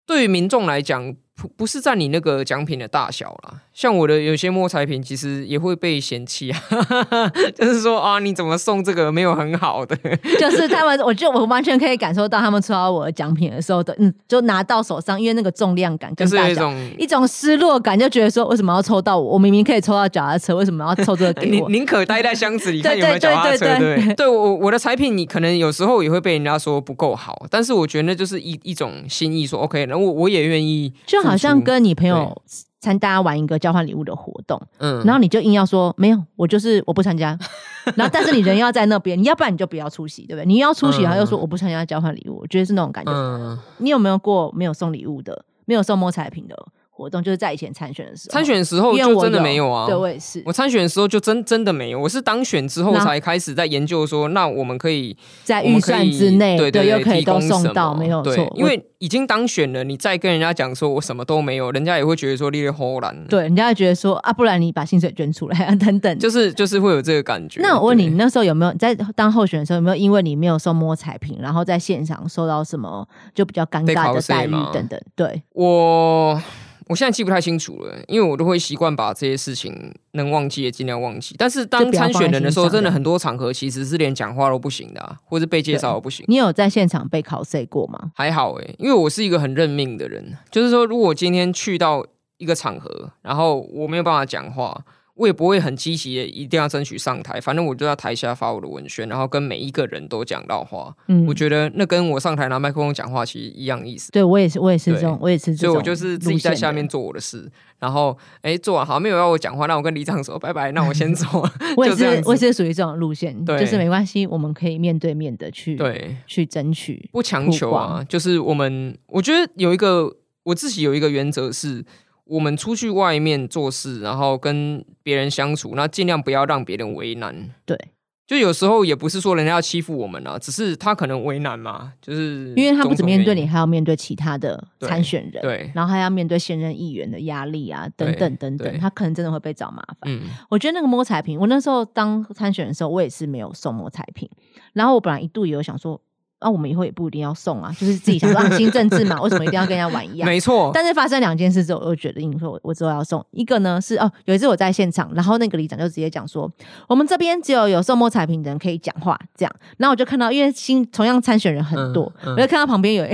对于民众来讲，不不是在你那个奖品的大小啦。像我的有些摸彩品，其实也会被嫌弃啊，就是说啊，你怎么送这个没有很好的？就是他们，我就我完全可以感受到他们抽到我的奖品的时候的，嗯，就拿到手上，因为那个重量感就是跟大小，有一种一种失落感，就觉得说为什么要抽到我？我明明可以抽到脚踏车，为什么要抽这个给 宁我？宁可待在箱子里有没有脚踏车，对对对对不对？对我我的彩品，你可能有时候也会被人家说不够好，但是我觉得那就是一一种心意，说 OK，那我我也愿意，就好像跟你朋友参大家玩一个交换礼物的活动，嗯。然后你就硬要说没有，我就是我不参加，然后但是你人要在那边，你要不然你就不要出席，对不对？你要出席，嗯。然后又说我不参加交换礼物，我觉得是那种感觉。嗯，你有没有过没有送礼物的，没有送摸彩品的活动？就是在以前参选的时候，参选的时候就真的没有啊，对我也是我参选的时候就真真的没有，我是当选之后才开始在研究说，那我们可以在预算之内，对对又可以都送到，么没有对错。因为已经当选了，你再跟人家讲说我什么都没有，人家也会觉得说你齁然，对人家会觉得说啊，不然你把薪水捐出来啊，等等。就是就是会有这个感觉。那我问你，你那时候有没有在当候选的时候，有没有因为你没有送摸彩屏，然后在现场受到什么就比较尴被尬的待遇等等？对，我我现在记不太清楚了，因为我都会习惯把这些事情能忘记也尽量忘记。但是当参选人的时候，真的很多场合其实是连讲话都不行的，啊，或者被介绍都不行。你有在现场被考 C 过吗？还好哎，因为我是一个很认命的人，就是说，如果今天去到一个场合，然后我没有办法讲话。我也不会很积极，一定要争取上台。反正我就在台下发我的文宣，然后跟每一个人都讲到话。嗯，我觉得那跟我上台拿麦克风讲话其实一样意思。对我也是，我也是这种，我也是。所以我就是自己在下面做我的事，然后哎做完好没有要我讲话，那我跟李长说拜拜，那我先走。我也是，我也是属于这种路线，就是没关系，我们可以面对面的去对去争取，不强求啊。就是我们，我觉得有一个我自己有一个原则是。我们出去外面做事，然后跟别人相处，那尽量不要让别人为难。对，就有时候也不是说人家要欺负我们啊，只是他可能为难嘛，就是因为他不止面对你，还要面对其他的参选人，对，然后还要面对现任议员的压力啊，等等等等，他可能真的会被找麻烦。嗯，我觉得那个摸彩屏，我那时候当参选的时候，我也是没有送摸彩屏，然后我本来一度也有想说。那我们以后也不一定要送啊，就是自己想说新政治嘛，为什么一定要跟人家玩一样？没错。但是发生两件事之后，我就决定说，我之后要送一个呢，是哦，有一次我在现场，然后那个里长就直接讲说，我们这边只有有送摸彩屏的人可以讲话，这样。然后我就看到，因为新同样参选人很多，我就看到旁边有。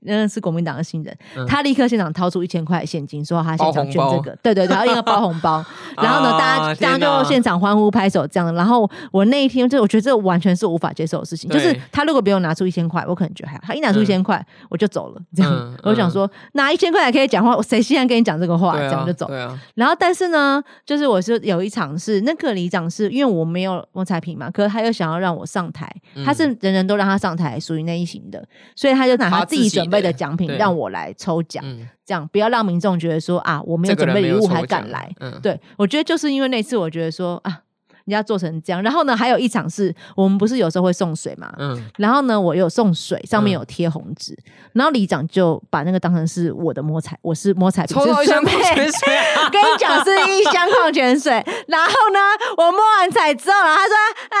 那是国民党的新人，他立刻现场掏出一千块现金，说他现场捐这个，对对对，然后一个包红包，然后呢，大家大家就现场欢呼拍手这样。然后我那一天就我觉得这完全是无法接受的事情，就是他如果比我拿出一千块，我可能觉得还好，他一拿出一千块我就走了，这样我想说拿一千块还可以讲话，谁稀罕跟你讲这个话，这样就走。然后但是呢，就是我是有一场是那个里长是因为我没有摸彩品嘛，可是他又想要让我上台，他是人人都让他上台，属于那一型的，所以他就拿他自己准。备的奖品让我来抽奖，这样不要让民众觉得说啊，我没有准备礼物还敢来。对我觉得就是因为那次，我觉得说啊。人家做成这样，然后呢，还有一场是我们不是有时候会送水嘛，嗯，然后呢，我有送水，上面有贴红纸，然后里长就把那个当成是我的摸彩，我是摸彩，抽到一箱矿泉水，跟你讲是一箱矿泉水，然后呢，我摸完彩之后，然后他说，哎，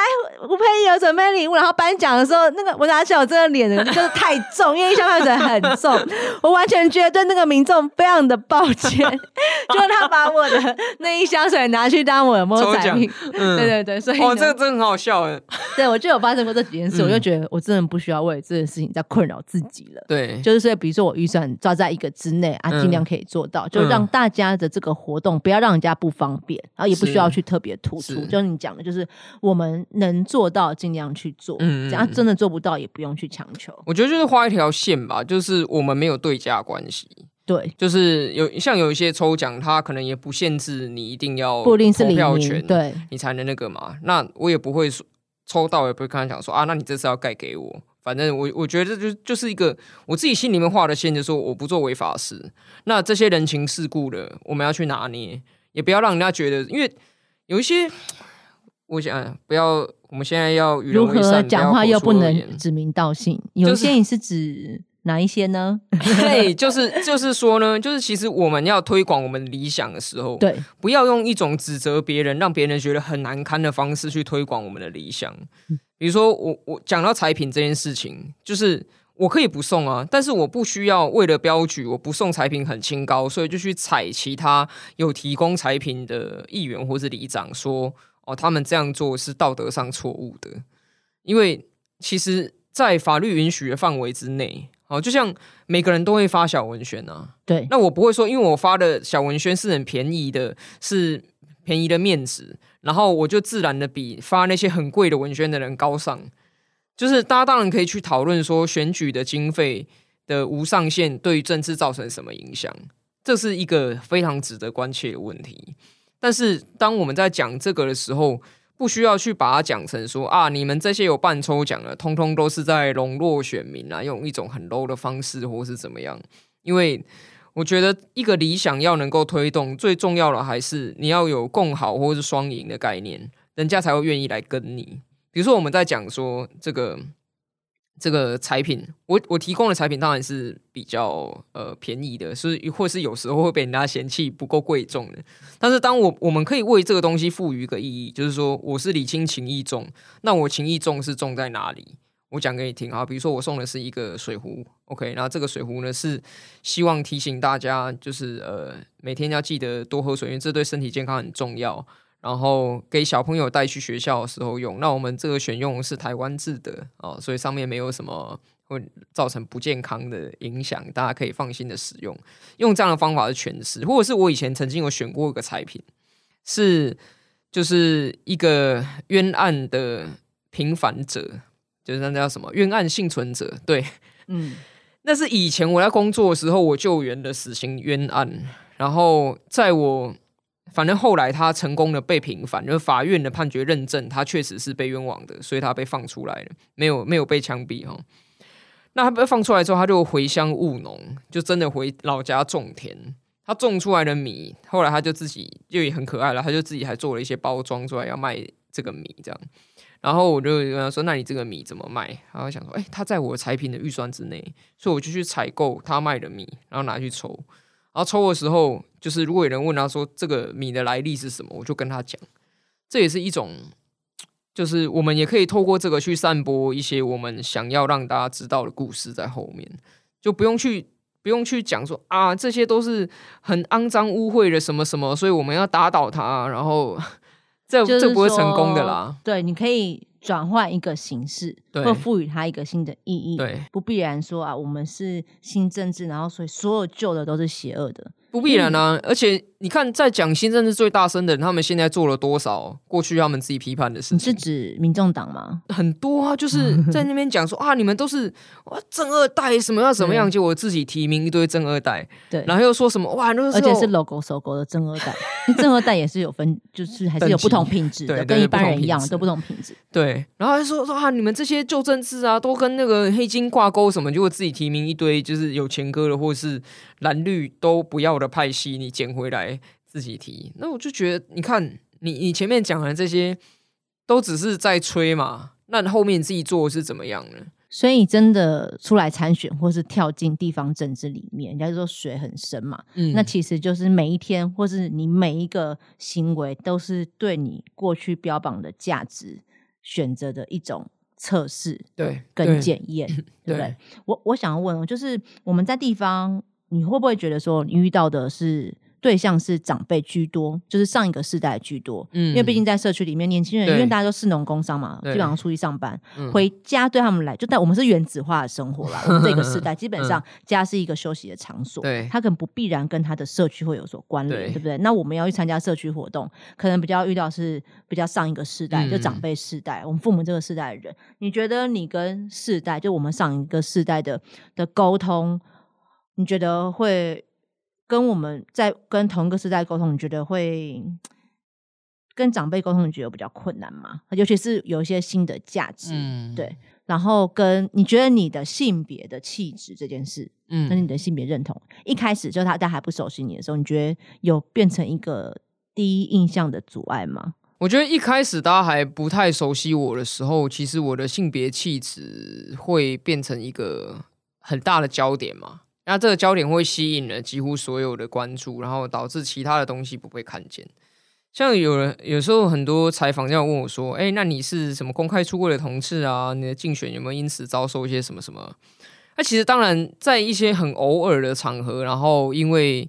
吴佩仪有准备礼物，然后颁奖的时候，那个我拿起来，我这个脸就是太重，因为一箱矿泉水很重，我完全觉得对那个民众非常的抱歉，就他把我的那一箱水拿去当我的摸彩品。对对对，所以哦，这个真的很好笑哎。对，我就有发生过这几件事，我就觉得我真的不需要为这件事情在困扰自己了。对，就是所以，比如说我预算抓在一个之内啊，尽量可以做到，就让大家的这个活动不要让人家不方便，然后也不需要去特别突出。就你讲的，就是我们能做到尽量去做，嗯，样真的做不到也不用去强求。我觉得就是画一条线吧，就是我们没有对价关系。对，就是有像有一些抽奖，它可能也不限制你一定要不一定是票权，对，你才能那个嘛。那我也不会说抽到，也不会跟他讲说啊，那你这次要盖给我。反正我我觉得就就是一个我自己心里面画的线，就说我不做违法事。那这些人情世故的，我们要去拿捏，也不要让人家觉得，因为有一些，我想不要，我们现在要如何讲话又不能指名道姓，有些你是指。哪一些呢？对，就是就是说呢，就是其实我们要推广我们理想的时候，对，不要用一种指责别人、让别人觉得很难堪的方式去推广我们的理想。比如说，我我讲到彩品这件事情，就是我可以不送啊，但是我不需要为了标举我不送彩品很清高，所以就去踩其他有提供彩品的议员或是里长说哦，他们这样做是道德上错误的，因为其实，在法律允许的范围之内。哦，就像每个人都会发小文宣啊，对，那我不会说，因为我发的小文宣是很便宜的，是便宜的面子，然后我就自然的比发那些很贵的文宣的人高尚。就是大家当然可以去讨论说，选举的经费的无上限对于政治造成什么影响，这是一个非常值得关切的问题。但是当我们在讲这个的时候，不需要去把它讲成说啊，你们这些有办抽奖的，通通都是在笼络选民啊，用一种很 low 的方式，或是怎么样？因为我觉得一个理想要能够推动，最重要的还是你要有共好或是双赢的概念，人家才会愿意来跟你。比如说我们在讲说这个。这个产品，我我提供的产品当然是比较呃便宜的，是或是有时候会被人家嫌弃不够贵重的。但是当我我们可以为这个东西赋予一个意义，就是说我是礼轻情意重，那我情意重是重在哪里？我讲给你听啊，比如说我送的是一个水壶，OK，然后这个水壶呢是希望提醒大家，就是呃每天要记得多喝水，因为这对身体健康很重要。然后给小朋友带去学校的时候用，那我们这个选用是台湾制的哦，所以上面没有什么会造成不健康的影响，大家可以放心的使用。用这样的方法是诠释，或者是我以前曾经有选过一个产品，是就是一个冤案的平凡者，就是那叫什么冤案幸存者，对，嗯，那是以前我在工作的时候我救援的死刑冤案，然后在我。反正后来他成功的被平反，就是法院的判决认证他确实是被冤枉的，所以他被放出来了，没有没有被枪毙哈。那他被放出来之后，他就回乡务农，就真的回老家种田。他种出来的米，后来他就自己就也很可爱了，他就自己还做了一些包装出来要卖这个米这样。然后我就跟他说：“那你这个米怎么卖？”然后想说：“哎，他在我产品的预算之内，所以我就去采购他卖的米，然后拿去抽。”然后抽的时候，就是如果有人问他说这个米的来历是什么，我就跟他讲，这也是一种，就是我们也可以透过这个去散播一些我们想要让大家知道的故事在后面，就不用去不用去讲说啊，这些都是很肮脏污秽的什么什么，所以我们要打倒他，然后 这这不会成功的啦。对，你可以。转换一个形式，或赋予它一个新的意义，不必然说啊，我们是新政治，然后所以所有旧的都是邪恶的。不必然啊，而且你看，在讲新政治最大声的人，他们现在做了多少过去他们自己批判的事情？你是指民众党吗？很多啊，就是 在那边讲说啊，你们都是哇正二代，什么要怎么样？就我自己提名一堆正二代，对，然后又说什么哇，而且是 logo 搜狗的正二代，正二代也是有分，就是还是有不同品质 的，跟一般人一样，都不同品质。对，然后还说说啊，你们这些旧政治啊，都跟那个黑金挂钩什么？就我自己提名一堆，就是有前科的，或者是蓝绿都不要。的派系，你捡回来自己提，那我就觉得，你看，你你前面讲的这些，都只是在吹嘛，那后面自己做是怎么样呢？所以真的出来参选，或是跳进地方政治里面，人家说水很深嘛，嗯，那其实就是每一天，或是你每一个行为，都是对你过去标榜的价值选择的一种测试，对，跟检验，对不对？我我想要问，就是我们在地方。你会不会觉得说，你遇到的是对象是长辈居多，就是上一个世代居多？嗯，因为毕竟在社区里面，年轻人因为大家都是农工商嘛，基本上出去上班，回家对他们来，就在我们是原子化的生活啦。我们这个时代 基本上家是一个休息的场所，对，他可能不必然跟他的社区会有所关联，对不对？那我们要去参加社区活动，可能比较遇到是比较上一个世代，就长辈世代，我们父母这个世代的人。你觉得你跟世代，就我们上一个世代的的沟通？你觉得会跟我们在跟同一个时代沟通？你觉得会跟长辈沟通？你觉得比较困难吗？尤其是有一些新的价值，对。然后跟你觉得你的性别的气质这件事，嗯，跟你的性别认同，一开始就他在还不熟悉你的时候，你觉得有变成一个第一印象的阻碍吗？我觉得一开始大家还不太熟悉我的时候，其实我的性别气质会变成一个很大的焦点嘛。那这个焦点会吸引了几乎所有的关注，然后导致其他的东西不被看见。像有人有时候很多采访这样问我说：“哎，那你是什么公开出柜的同志啊？你的竞选有没有因此遭受一些什么什么？”那其实当然在一些很偶尔的场合，然后因为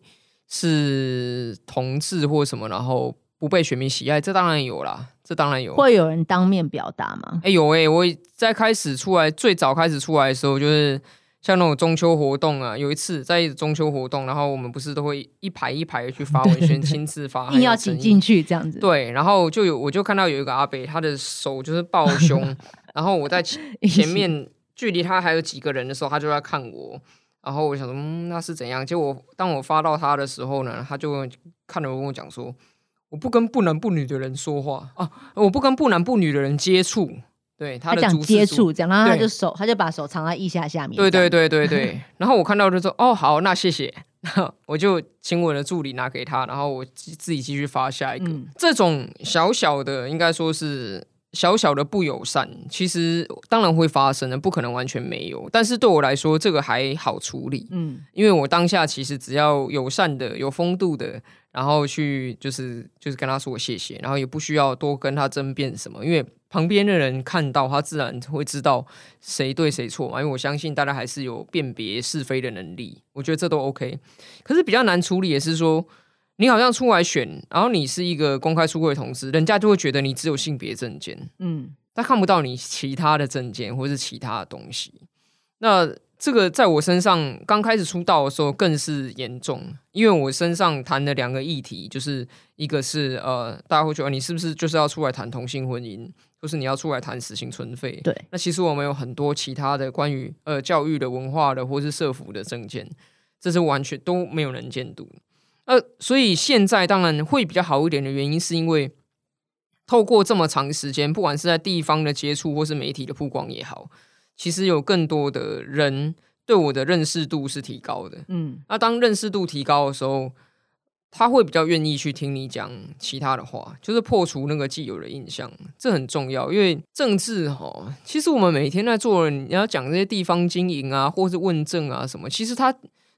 是同志或什么，然后不被选民喜爱，这当然有啦，这当然有。会有人当面表达吗？哎，有哎，我在开始出来最早开始出来的时候，就是。像那种中秋活动啊，有一次在中秋活动，然后我们不是都会一排一排的去发文宣，亲自发，硬要挤进去这样子。对，然后就有我就看到有一个阿北，他的手就是抱胸，然后我在前 面距离他还有几个人的时候，他就在看我，然后我想说，嗯，那是怎样？结果当我发到他的时候呢，他就看着我跟我讲说，我不跟不男不女的人说话啊，我不跟不男不女的人接触。对他讲接触，讲然后他就手，他就把手藏在腋下下面。对对对对对。然后我看到就说：“哦，好，那谢谢。”我就请我的助理拿给他，然后我自己继续发下一个。这种小小的，应该说是小小的不友善，其实当然会发生的，不可能完全没有。但是对我来说，这个还好处理，嗯因为我当下其实只要友善的、有风度的，然后去就是就是跟他说谢谢，然后也不需要多跟他争辩什么，因为旁边的人看到他自然会知道谁对谁错嘛。因为我相信大家还是有辨别是非的能力，我觉得这都 OK。可是比较难处理也是说，你好像出来选，然后你是一个公开出柜的同志，人家就会觉得你只有性别证件，嗯他看不到你其他的证件或是其他的东西。那这个在我身上刚开始出道的时候更是严重，因为我身上谈的两个议题，就是一个是呃，大家会觉得你是不是就是要出来谈同性婚姻，或是你要出来谈死刑存废？对，那其实我们有很多其他的关于呃教育的文化的或是社服的证件，这是完全都没有人监督。呃，所以现在当然会比较好一点的原因，是因为透过这么长时间，不管是在地方的接触或是媒体的曝光也好，其实有更多的人对我的认识度是提高的。嗯那当认识度提高的时候，他会比较愿意去听你讲其他的话，就是破除那个既有的印象，这很重要。因为政治哈，其实我们每天在做，你要讲这些地方经营啊，或是问政啊什么，其实它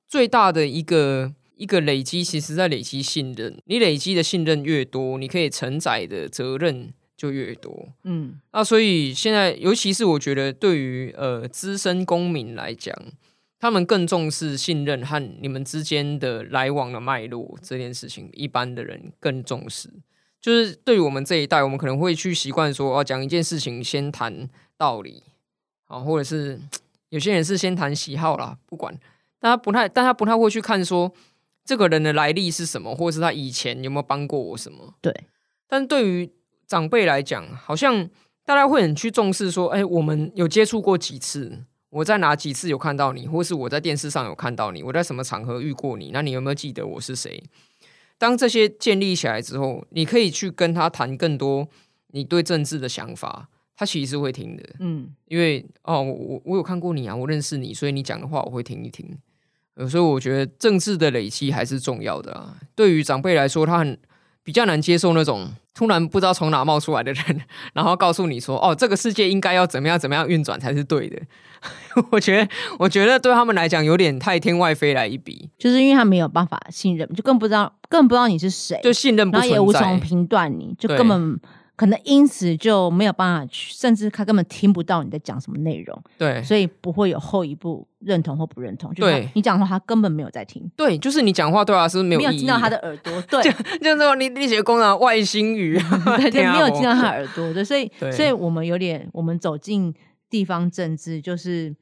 最大的一个一个累积，其实在累积信任。你累积的信任越多，你可以承载的责任就越多。嗯那所以现在，尤其是我觉得，对于呃资深公民来讲，他们更重视信任和你们之间的来往的脉络这件事情，一般的人更重视。就是对于我们这一代，我们可能会去习惯说，哦，讲一件事情先谈道理，啊，或者是 有些人是先谈喜好啦，不管，但他不太，但他不太会去看说这个人的来历是什么，或者是他以前有没有帮过我什么。对，但对于长辈来讲，好像大家会很去重视说，哎、我们有接触过几次，我在哪几次有看到你，或是我在电视上有看到你，我在什么场合遇过你，那你有没有记得我是谁？当这些建立起来之后，你可以去跟他谈更多你对政治的想法，他其实是会听的，嗯因为哦，我我我有看过你啊，我认识你，所以你讲的话我会听一听。呃，所以我觉得政治的累积还是重要的啊。对于长辈来说，他很比较难接受那种突然不知道从哪冒出来的人，然后告诉你说：“哦，这个世界应该要怎么样怎么样运转才是对的。”我觉得，我觉得对他们来讲有点太天外飞来一笔，就是因为他没有办法信任，就更不知道，更不知道你是谁，就信任不然后也无。从评断你，就根本可能因此就没有办法去，甚至他根本听不到你在讲什么内容，对所以不会有后一步认同或不认同。就是对你讲话，他根本没有在听，对，就是你讲话对他是没有听到他的耳朵，对，就是说你你写工啊外星语，对对，没有听到他的的耳朵，对，所以所以我们有点，我们走进地方政治，就是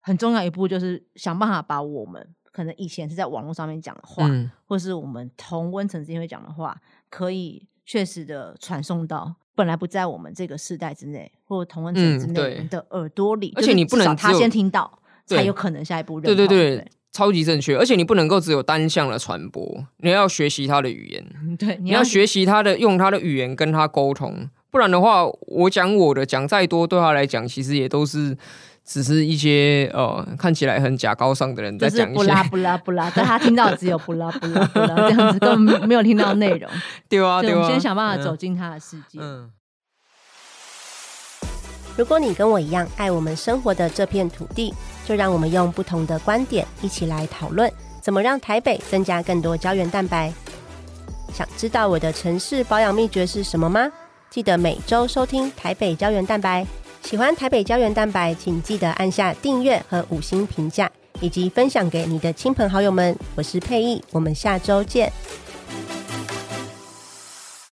很重要一步，就是想办法把我们可能以前是在网络上面讲的话，嗯，或是我们同温层之间会讲的话，可以确实的传送到本来不在我们这个世代之内，或同温层之内的耳朵里，就是而且你不能他先听到，才有可能下一步认同。对对对，超级正确。而且你不能够只有单向的传播，你要学习他的语言，对，你要学习他的用他的语言跟他沟通，不然的话，我讲我的讲再多，对他来讲其实也都是只是一些呃看起来很假高尚的人在讲一些不拉不拉不拉，但他听到只有不拉不拉不拉这样子，根本没有听到内容。对啊对，啊，我们先想办法嗯走进他的世界。嗯。如果你跟我一样爱我们生活的这片土地，就让我们用不同的观点一起来讨论，怎么让台北增加更多胶原蛋白。想知道我的城市保养秘诀是什么吗？记得每周收听台北胶原蛋白。喜欢台北胶原蛋白，请记得按下订阅和五星评价，以及分享给你的亲朋好友们。我是佩意，我们下周见。